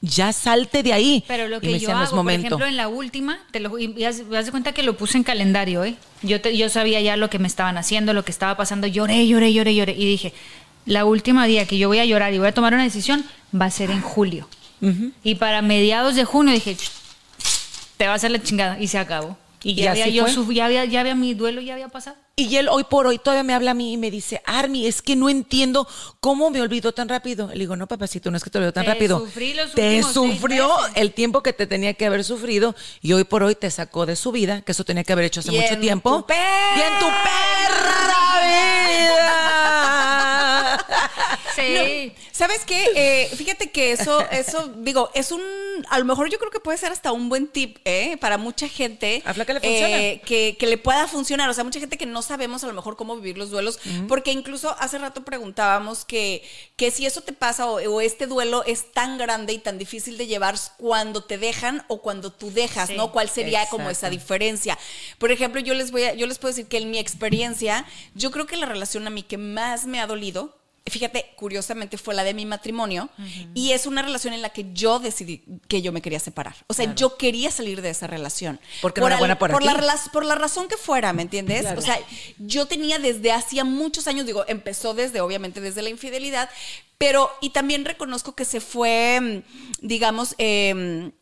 ya salte de ahí. Pero lo Y que me yo decía, "No es hago, por momento". ejemplo, en la última, te lo, y, y de cuenta que lo puse en calendario, ¿eh? Yo, te- yo sabía ya lo que me estaban haciendo, lo que estaba pasando. Lloré, lloré, lloré, lloré. Y dije, la última día que yo voy a llorar y voy a tomar una decisión va a ser en julio. Y para mediados de junio dije, "Ch, te va a hacer la chingada. Y se acabó. Y Y ya, había, así yo suf- ya, había, ya había mi duelo, ya había pasado. Y él hoy por hoy todavía me habla a mí y me dice, Armi, es que no entiendo cómo me olvidó tan rápido. Le digo, no, papacito, no es que te olvidó tan Te rápido. sufrí los te sufrió meses". el tiempo que te tenía que haber sufrido y hoy por hoy te sacó de su vida, que eso tenía que haber hecho hace Y mucho en tiempo. tu y en tu perra vida. Sí. ¿Sabes qué? Eh, fíjate que eso, eso, digo, es un a lo mejor yo creo que puede ser hasta un buen tip, ¿eh? Para mucha gente. A Flaca le funciona. eh, que, que le pueda funcionar. O sea, mucha gente que no sabemos a lo mejor cómo vivir los duelos, porque incluso hace rato preguntábamos que, que si eso te pasa o, o este duelo es tan grande y tan difícil de llevar cuando te dejan o cuando tú dejas, Sí, ¿no? ¿Cuál sería como esa diferencia? Por ejemplo, yo les voy a, yo les puedo decir que en mi experiencia, yo creo que la relación a mí que más me ha dolido Fíjate, curiosamente fue la de mi matrimonio y es una relación en la que yo decidí que yo me quería separar. O sea, yo quería salir de esa relación. Porque no era buena para por la, por la razón que fuera, ¿me entiendes? Claro. O sea, yo tenía desde hacía muchos años, digo, empezó desde, obviamente, desde la infidelidad, pero, y también reconozco que se fue, digamos, eh,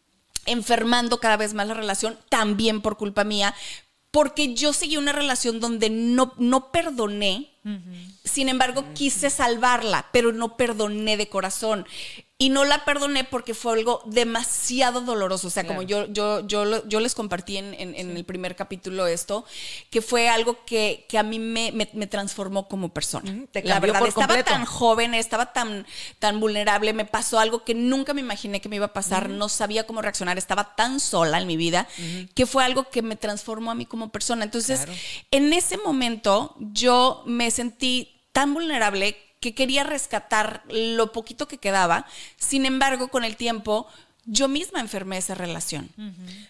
enfermando cada vez más la relación, también por culpa mía, porque yo seguí una relación donde no, no perdoné, sin embargo quise salvarla, pero no perdoné de corazón. Y no la perdoné porque fue algo demasiado doloroso. O sea, como yo, yo, yo, yo les compartí en, en- en el primer capítulo esto, que fue algo que, que a mí me, me- me transformó como persona. Ujú, te la verdad, estaba completo. tan joven, estaba tan, tan vulnerable, me pasó algo que nunca me imaginé que me iba a pasar, no sabía cómo reaccionar, estaba tan sola en mi vida, que fue algo que me transformó a mí como persona. Entonces, en ese momento yo me sentí tan vulnerable que quería rescatar lo poquito que quedaba, sin embargo, con el tiempo... Yo misma enfermé esa relación.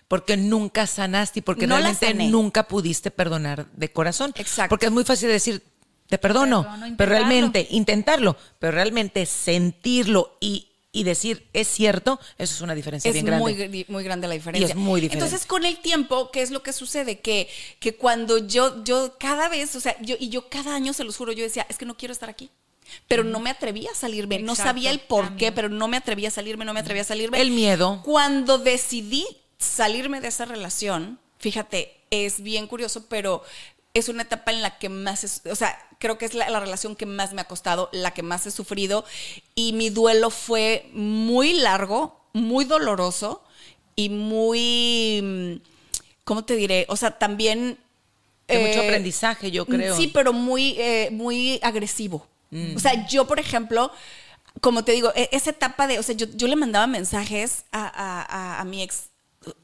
Porque nunca sanaste y porque No realmente nunca pudiste perdonar de corazón. Exacto. Porque es muy fácil decir, te perdono, Perdono, pero realmente intentarlo, pero realmente sentirlo y, y decir, es cierto, eso es una diferencia es bien grande. muy, gr- muy grande la diferencia. Y es muy diferente. Entonces, con el tiempo, ¿qué es lo que sucede? Que, que cuando yo, yo cada vez, o sea, yo, y yo cada año, se los juro, yo decía, es que no quiero estar aquí. Pero no me atrevía a salirme. no sabía el por qué, pero no me atrevía a salirme, no me atrevía a salirme. El miedo. Cuando decidí salirme de esa relación, fíjate, es bien curioso, pero es una etapa en la que más, es- o sea, creo que es la, la relación que más me ha costado, la que más he sufrido, y mi duelo fue muy largo, muy doloroso y muy, ¿cómo te diré? O sea, también... De mucho eh, aprendizaje, yo creo. Sí, pero muy, eh, muy agresivo. Mm. O sea, yo, por ejemplo, como te digo, e- esa etapa de, o sea, yo, yo le mandaba mensajes a, a- a- a mi ex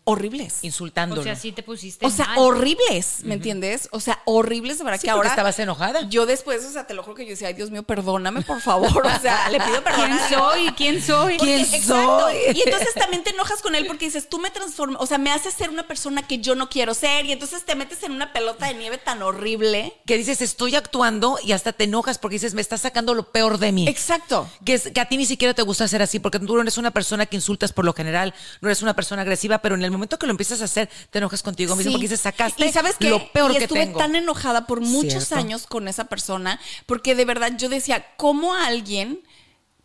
horribles. Insultándolo. O sea, sí te pusiste O sea, mal. horribles, ¿me entiendes? O sea, horribles de verdad Sí, que ahora. estabas enojada. Yo después, o sea, te lo juro que yo decía, ay, Dios mío, perdóname, por favor. O sea, le pido perdón. ¿Quién soy? ¿Quién soy? ¿Quién Exacto. soy? Y entonces también te enojas con él porque dices, tú me transformas, o sea, me haces ser una persona que yo no quiero ser. Y entonces te metes en una pelota de nieve tan horrible. Que dices, estoy actuando y hasta te enojas porque dices, me estás sacando lo peor de mí. Exacto. Que, es- que a ti ni siquiera te gusta ser así, porque tú no eres una persona que insultas por lo general, no eres una persona agresiva, pero en el momento que lo empiezas a hacer, te enojas contigo mismo Sí. porque dices, sacaste y sabes qué? lo peor y que estuve tengo. tan enojada por muchos Cierto. años con esa persona porque de verdad yo decía, ¿cómo alguien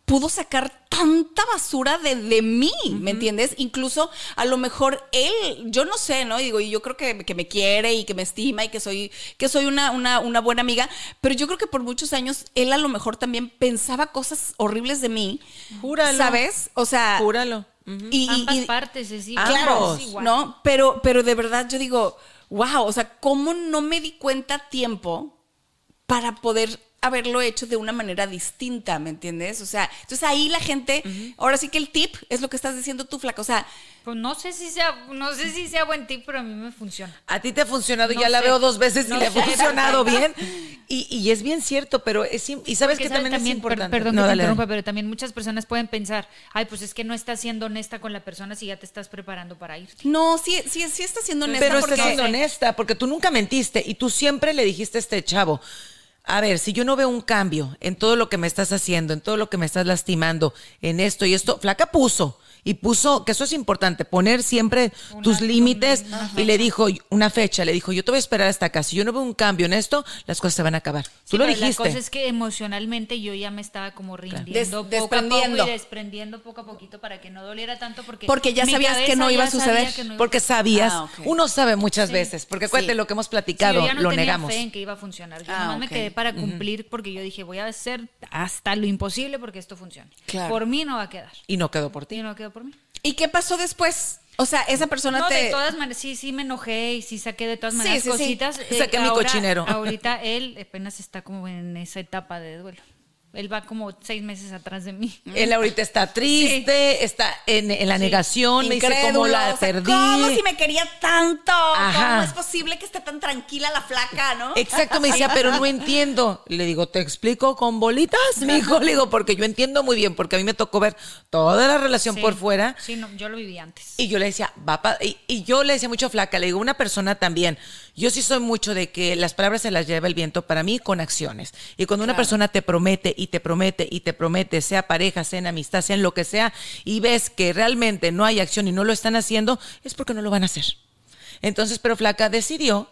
pudo sacar tanta basura de, de mí? ¿Me entiendes? Incluso a lo mejor él, yo no sé, ¿no? Y digo, y yo creo que, que me quiere y que me estima y que soy, que soy una, una, una buena amiga, pero yo creo que por muchos años él a lo mejor también pensaba cosas horribles de mí. Júralo. ¿Sabes? O sea, Júralo. Y, y- Ambas y- partes es igual. Claro, es igual. ¿no? Pero, pero de verdad yo digo, wow, o sea, ¿cómo no me di cuenta a tiempo para poder haberlo hecho de una manera distinta, ¿me entiendes? O sea, entonces ahí la gente, ahora sí que el tip es lo que estás diciendo tú, flaca, o sea, Pues no sé si sea, no sé si sea buen tip, pero a mí me funciona. A ti te ha funcionado, No ya la veo dos veces y le ha funcionado bien. Y, y es bien cierto, pero es, y sabes Porque, que también, es per- importante. Perdón No, que te dale, interrumpa, dale. pero también muchas personas pueden pensar, ay, pues es que no estás siendo honesta con la persona si ya te estás preparando para ir. no, sí, sí, sí está siendo honesta Pero porque estás siendo honesta, porque tú nunca mentiste y tú siempre le dijiste a este chavo, a ver, si yo no veo un cambio en todo lo que me estás haciendo, en todo lo que me estás lastimando, en esto y esto, Flaca puso. Y puso, que eso es importante, poner siempre tus límites. Y le dijo una fecha, le dijo, yo te voy a esperar hasta acá. Si yo no veo un cambio en esto, las cosas se van a acabar. Sí, Tú lo dijiste. La cosa es que emocionalmente yo ya me estaba como rindiendo Des- poco a desprendiendo. poco y desprendiendo poco a poquito para que no doliera tanto porque Porque ya sabías que no iba a suceder. sabía que no iba- Porque sabías, Ah, uno sabe muchas veces, porque acuérdate Sí. lo que hemos Sí, platicado, yo ya no lo tenía negamos. fe en que iba a funcionar. Yo Ah, nomás me quedé para cumplir porque yo dije, voy a hacer hasta lo imposible porque esto funcione. Claro. Por mí no va a quedar. Y no quedó por ti. Y no quedó por mí. ¿Y qué pasó después? O sea, esa persona No, te de todas maneras, sí, sí me enojé y sí saqué de todas maneras sí, sí. cositas. Eh, Saqué mi ahora- cochinero. Ahorita él apenas está como en esa etapa de duelo. Él va como seis meses atrás de mí. Él ahorita está triste, está en, en la negación, me dice cómo la o sea, perdí. ¿Cómo si me quería tanto? Ajá. ¿Cómo es posible que esté tan tranquila la flaca, no? Exacto, me decía, pero no entiendo. Le digo, ¿te explico con bolitas, mijo? Le digo, porque yo entiendo muy bien, porque a mí me tocó ver toda la relación Sí. por fuera. Sí, no, yo lo viví antes. Y yo le decía, va y, y yo le decía mucho flaca, le digo, una persona también, yo sí soy mucho de que las palabras se las lleva el viento para mí con acciones. Y cuando una persona te promete y te promete y te promete, sea pareja, sea en amistad, sea en lo que sea, y ves que realmente no hay acción y no lo están haciendo, es porque no lo van a hacer. Entonces, pero flaca decidió,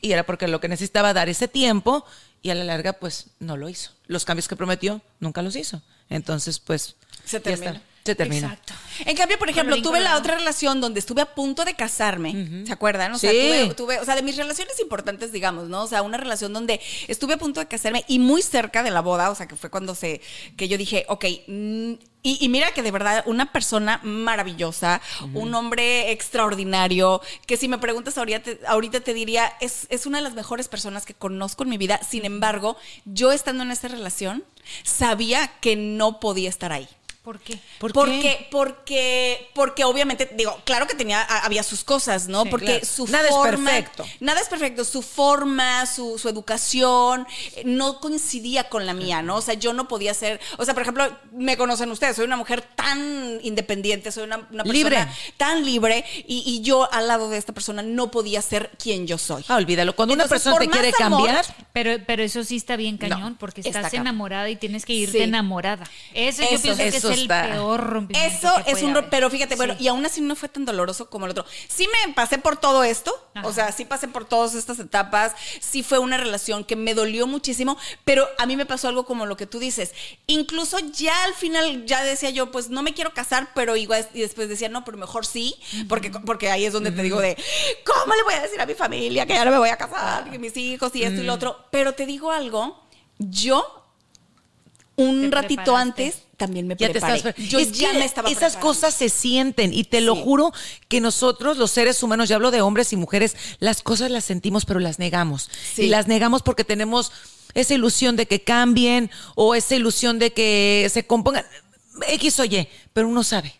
y era porque lo que necesitaba dar ese tiempo, y a la larga, pues, no lo hizo. Los cambios que prometió, nunca los hizo. Entonces, pues, Se ya termina. Se termina. Exacto. En cambio, por ejemplo, tuve la otra relación donde estuve a punto de casarme, ¿se acuerdan? O sea, Sí. tuve, tuve- o sea, de mis relaciones importantes, digamos, ¿no? O sea, una relación donde estuve a punto de casarme y muy cerca de la boda, o sea, que fue cuando se, que yo dije, ok, mm, y, y mira que de verdad una persona maravillosa, un hombre extraordinario, que si me preguntas ahorita te, ahorita te diría, es, es una de las mejores personas que conozco en mi vida, sin embargo, yo estando en esa relación, sabía que no podía estar ahí. ¿Por qué? ¿Por porque, qué? porque, porque obviamente, digo, claro que tenía, había sus cosas, ¿no? Sí, porque claro. su Nada es forma. perfecto. Nada es perfecto. Su forma, su, su educación, eh, no coincidía con la mía, ¿no? O sea, yo no podía ser. O sea, por ejemplo, me conocen ustedes, soy una mujer tan independiente, soy una, una persona Libre. tan libre, y, y yo al lado de esta persona no podía ser quien yo soy. Ah, olvídalo. Cuando una persona te quiere amor, cambiar, Pero, pero eso sí está bien cañón, porque está estás enamorada y tienes que irte Sí. enamorada. Eso, yo Eso, pienso que eso es el peor rompimiento. Eso que es un... haber. Pero fíjate, bueno, y aún así no fue tan doloroso como el otro. Sí me pasé por todo esto, Ajá. o sea, sí pasé por todas estas etapas, sí fue una relación que me dolió muchísimo, pero a mí me pasó algo como lo que tú dices. Incluso ya al final ya decía yo, pues no me quiero casar, pero igual, y después decía, no, pero mejor sí, porque, porque ahí es donde te digo de, ¿cómo le voy a decir a mi familia que ya no me voy a casar, que mis hijos y esto y lo otro? Pero te digo algo, yo un ratito preparaste. antes también me ya te preparé. estás. yo es ya que me estaba esas preparando. cosas se sienten y te lo Sí. juro que nosotros, los seres humanos, ya hablo de hombres y mujeres, las cosas las sentimos, pero las negamos. Sí. Y las negamos porque tenemos esa ilusión de que cambien o esa ilusión de que se compongan. X o Y, pero uno sabe.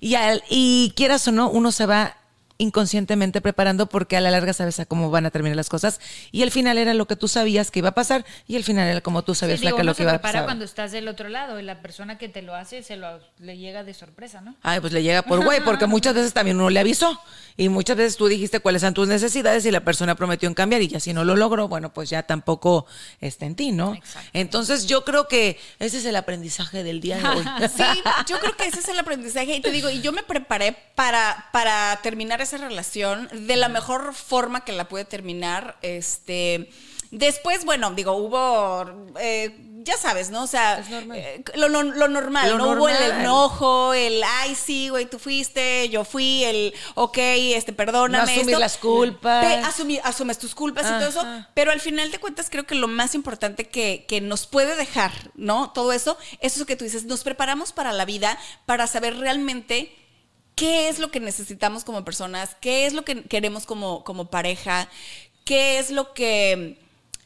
Y, al- y quieras o no, uno se va inconscientemente preparando porque a la larga sabes a cómo van a terminar las cosas y al final era lo que tú sabías que iba a pasar y al final era como tú Sí, sabías digo, Flaca, uno lo que se iba a prepara pasar. cuando estás del otro lado y la persona que te lo hace se lo le llega de sorpresa, ¿no? Ay, pues le llega por güey, porque muchas veces también uno le avisó. Y muchas veces tú dijiste cuáles son tus necesidades y la persona prometió en cambiar y ya si no lo logró, bueno, pues ya tampoco está en ti, ¿no? Exacto. Entonces yo creo que ese es el aprendizaje del día de hoy. Sí, yo creo que ese es el aprendizaje. Y te digo, y yo me preparé para, para terminar esa relación de la mejor forma que la pude terminar. Este. Después, bueno, digo, hubo, eh, ya sabes, ¿no? O sea, Es normal. eh, lo, lo- lo normal, Lo no hubo el enojo, el, ay, sí, güey, tú fuiste, yo fui, el, ok, este, perdóname. No asumir esto". las culpas. Pe- asumir- asumes tus culpas y todo eso, pero al final de cuentas creo que lo más importante que, que nos puede dejar, ¿no? Todo eso, es eso que tú dices, nos preparamos para la vida, para saber realmente qué es lo que necesitamos como personas, qué es lo que queremos como, como pareja, qué es lo que,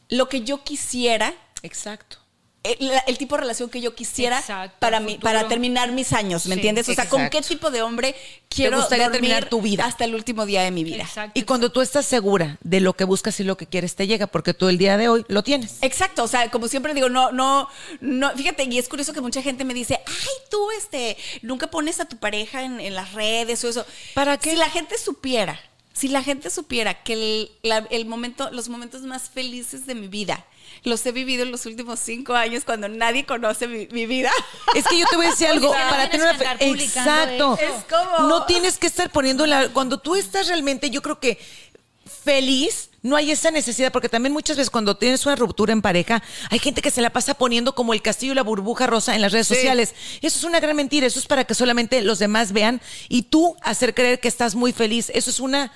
lo que yo quisiera, Exacto. El, la- el tipo de relación que yo quisiera Exacto, para, mi, para terminar mis años, ¿me Sí, entiendes? O sea, ¿con qué tipo de hombre quiero gustaría terminar tu vida? hasta el último día de mi vida? Exacto. Y cuando tú estás segura de lo que buscas y lo que quieres, te llega, porque tú el día de hoy lo tienes. Exacto, o sea, como siempre digo, no, no, no, fíjate, y es curioso que mucha gente me dice, ay, tú, este, nunca pones a tu pareja en, en las redes o eso. ¿Para qué? Si la gente supiera, si la gente supiera que el, la- el momento, los momentos más felices de mi vida los he vivido en los últimos cinco años cuando nadie conoce mi, mi vida. Es que yo te voy a decir algo, para tener una fe- Exacto. Es como- No tienes que estar poniendo la cuando tú estás realmente, yo creo que feliz, no hay esa necesidad, porque también muchas veces cuando tienes una ruptura en pareja, hay gente que se la pasa poniendo como el castillo y la burbuja rosa en las redes Sí. sociales. Eso es una gran mentira, eso es para que solamente los demás vean y tú hacer creer que estás muy feliz. Eso es una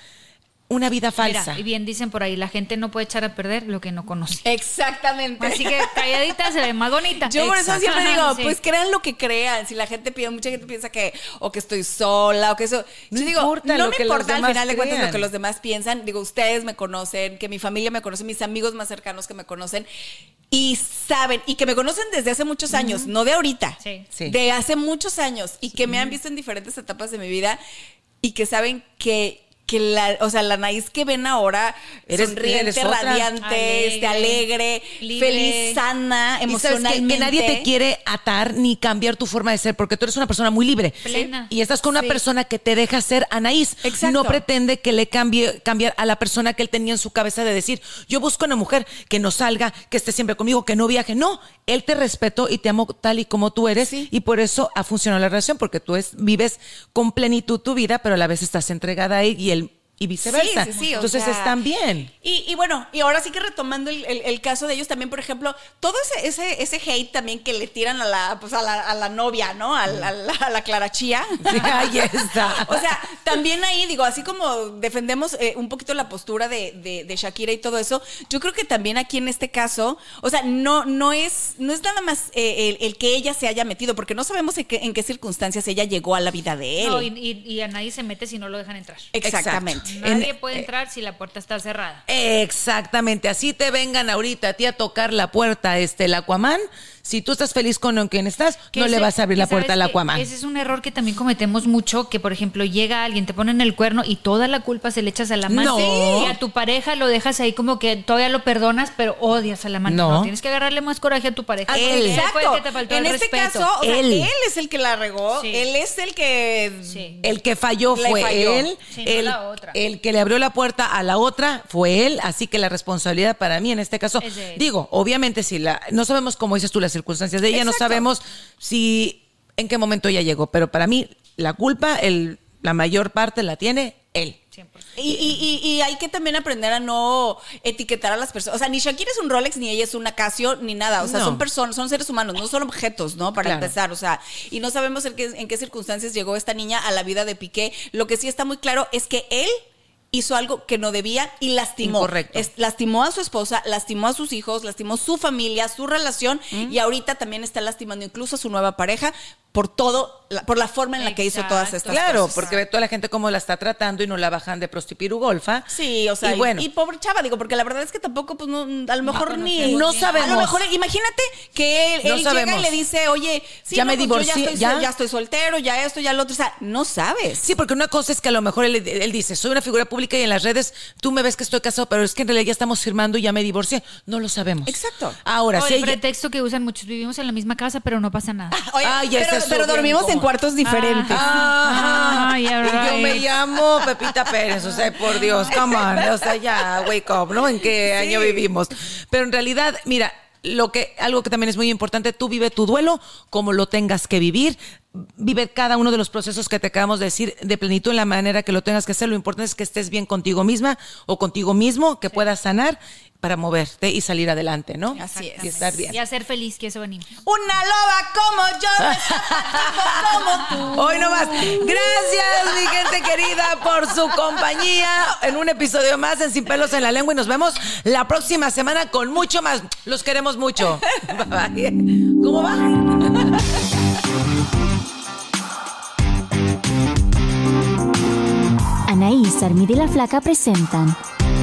una vida falsa. Mira, y bien dicen por ahí, la gente no puede echar a perder lo que no conoce. Exactamente. Así que calladita se ve más bonita. Yo por eso siempre digo, Sí. pues crean lo que crean. Si la gente pide, mucha gente piensa que o que estoy sola o que eso. No Yo digo, importa no lo me que importa al final de cuentas lo que los demás piensan. Digo, ustedes me conocen, que mi familia me conoce, mis amigos más cercanos que me conocen y saben y que me conocen desde hace muchos años, no de ahorita. Sí. Sí. De hace muchos años y que me han visto en diferentes etapas de mi vida y que saben que que la, o sea, la Anaís que ven ahora, Eres- sonriente, eres radiante, Alegre, este, alegre, libre. feliz, sana, Y sabes que, emocionalmente. que nadie te quiere atar ni cambiar tu forma de ser, porque tú eres una persona muy libre. Plena. Y estás con una Sí. persona que te deja ser Anaís. Exacto. No pretende que le cambie cambiar a la persona que él tenía en su cabeza de decir, yo busco una mujer que no salga, que esté siempre conmigo, que no viaje. No, él te respetó y te amó tal y como tú eres. Sí. Y por eso ha funcionado la relación, porque tú es, vives con plenitud tu vida, pero a la vez estás entregada a él y él y viceversa. Sí, sí, sí, o Entonces sea, están bien. Y, y bueno, y ahora sí que retomando el, el- el caso de ellos también, por ejemplo, todo ese, ese, ese hate también que le tiran a la, pues a la, a la novia, ¿no? A la, a la, a la Clara Chía. Sí, ahí está. O sea, también ahí, digo, así como defendemos eh, un poquito la postura de, de- de Shakira y todo eso, yo creo que también aquí en este caso, o sea, no, no, es, no es nada más eh, el, el que ella se haya metido, porque no sabemos en qué, en qué circunstancias ella llegó a la vida de él. No, y, y- y a nadie se mete si no lo dejan entrar. Exactamente. Exacto. Nadie En- puede eh, entrar si la puerta está cerrada. Exactamente, así te vengan ahorita a ti a tocar la puerta, este, el Aquaman. Si tú estás feliz con quien estás, no le vas a abrir la puerta al Aquaman. Ese es un error que también cometemos mucho, que por ejemplo llega alguien, te ponen el cuerno y toda la culpa se le echas a la amante. No. Y a tu pareja lo dejas ahí como que todavía lo perdonas, pero odias a la amante. No. No. tienes que agarrarle más coraje a tu pareja. Ah, porque Él. que te faltó en el este respeto. caso, o sea, Él. él. es el que la regó, Sí. él es el que Sí. El que falló Le fue falló. él, Sí, no la otra. El que le abrió la puerta a la otra fue él, así que la responsabilidad para mí en este caso, Es digo, obviamente si la, no sabemos cómo dices tú las circunstancias de ella, no sabemos si en qué momento ella llegó, pero para mí la culpa, el, la mayor parte la tiene él. 100%. Y, y- y- y hay que también aprender a no etiquetar a las personas. O sea, ni Shakira es un Rolex, ni ella es una Casio, ni nada. O sea, No. son personas, son seres humanos, no son objetos, ¿no? Para Claro. empezar. O sea, y no sabemos en qué, en qué circunstancias llegó esta niña a la vida de Piqué. Lo que sí está muy claro es que él hizo algo que no debía y lastimó. Incorrecto. Es- lastimó a su esposa, lastimó a sus hijos, lastimó su familia, su relación y ahorita también está lastimando incluso a su nueva pareja por todo, la- por la forma en la que hizo todas estas Claro, cosas. porque ve toda la gente cómo la está tratando y no la bajan de prostipiru golfa. Sí, o sea, y bueno. y pobre chava, digo, porque la verdad es que tampoco, pues no, a lo mejor ni. No sabemos. A lo mejor, imagínate que él, No él llega y le dice, oye, sí, Ya no, me pues yo divorcié, ya estoy, ¿ya? ya estoy soltero, ya esto, ya lo otro. O sea, no sabes. Sí, porque una cosa es que a lo mejor él, él dice, soy una figura pública y en las redes tú me ves que estoy casado, pero es que en realidad ya estamos firmando y ya me divorcié. No lo sabemos. Exacto. Ahora, O si el ella- pretexto que usan muchos, vivimos en la misma casa, pero no pasa nada. Oye, Ay, ese pero, pero dormimos en cuartos diferentes. Ah, Ay, y yo me llamo Pepita Pérez, o sea, por Dios, come on, o sea, ya, wake up, ¿no? ¿En qué año vivimos? Pero en realidad, mira, lo que, algo que también es muy importante, tú vive tu duelo como lo tengas que vivir, vive cada uno de los procesos que te acabamos de decir de plenitud en la manera que lo tengas que hacer, lo importante es que estés bien contigo misma o contigo mismo, que puedas sanar para moverte y salir adelante, ¿no? Así es. Y estar bien. Y a ser feliz, que eso venimos. Una loba como yo, como tú. Hoy nomás. Gracias, mi gente querida, por su compañía en un episodio más en Sin Pelos en la Lengua. Y nos vemos la próxima semana con mucho más. Los queremos mucho. Bye, bye. ¿Cómo va? Anaís, Armida y la Flaca presentan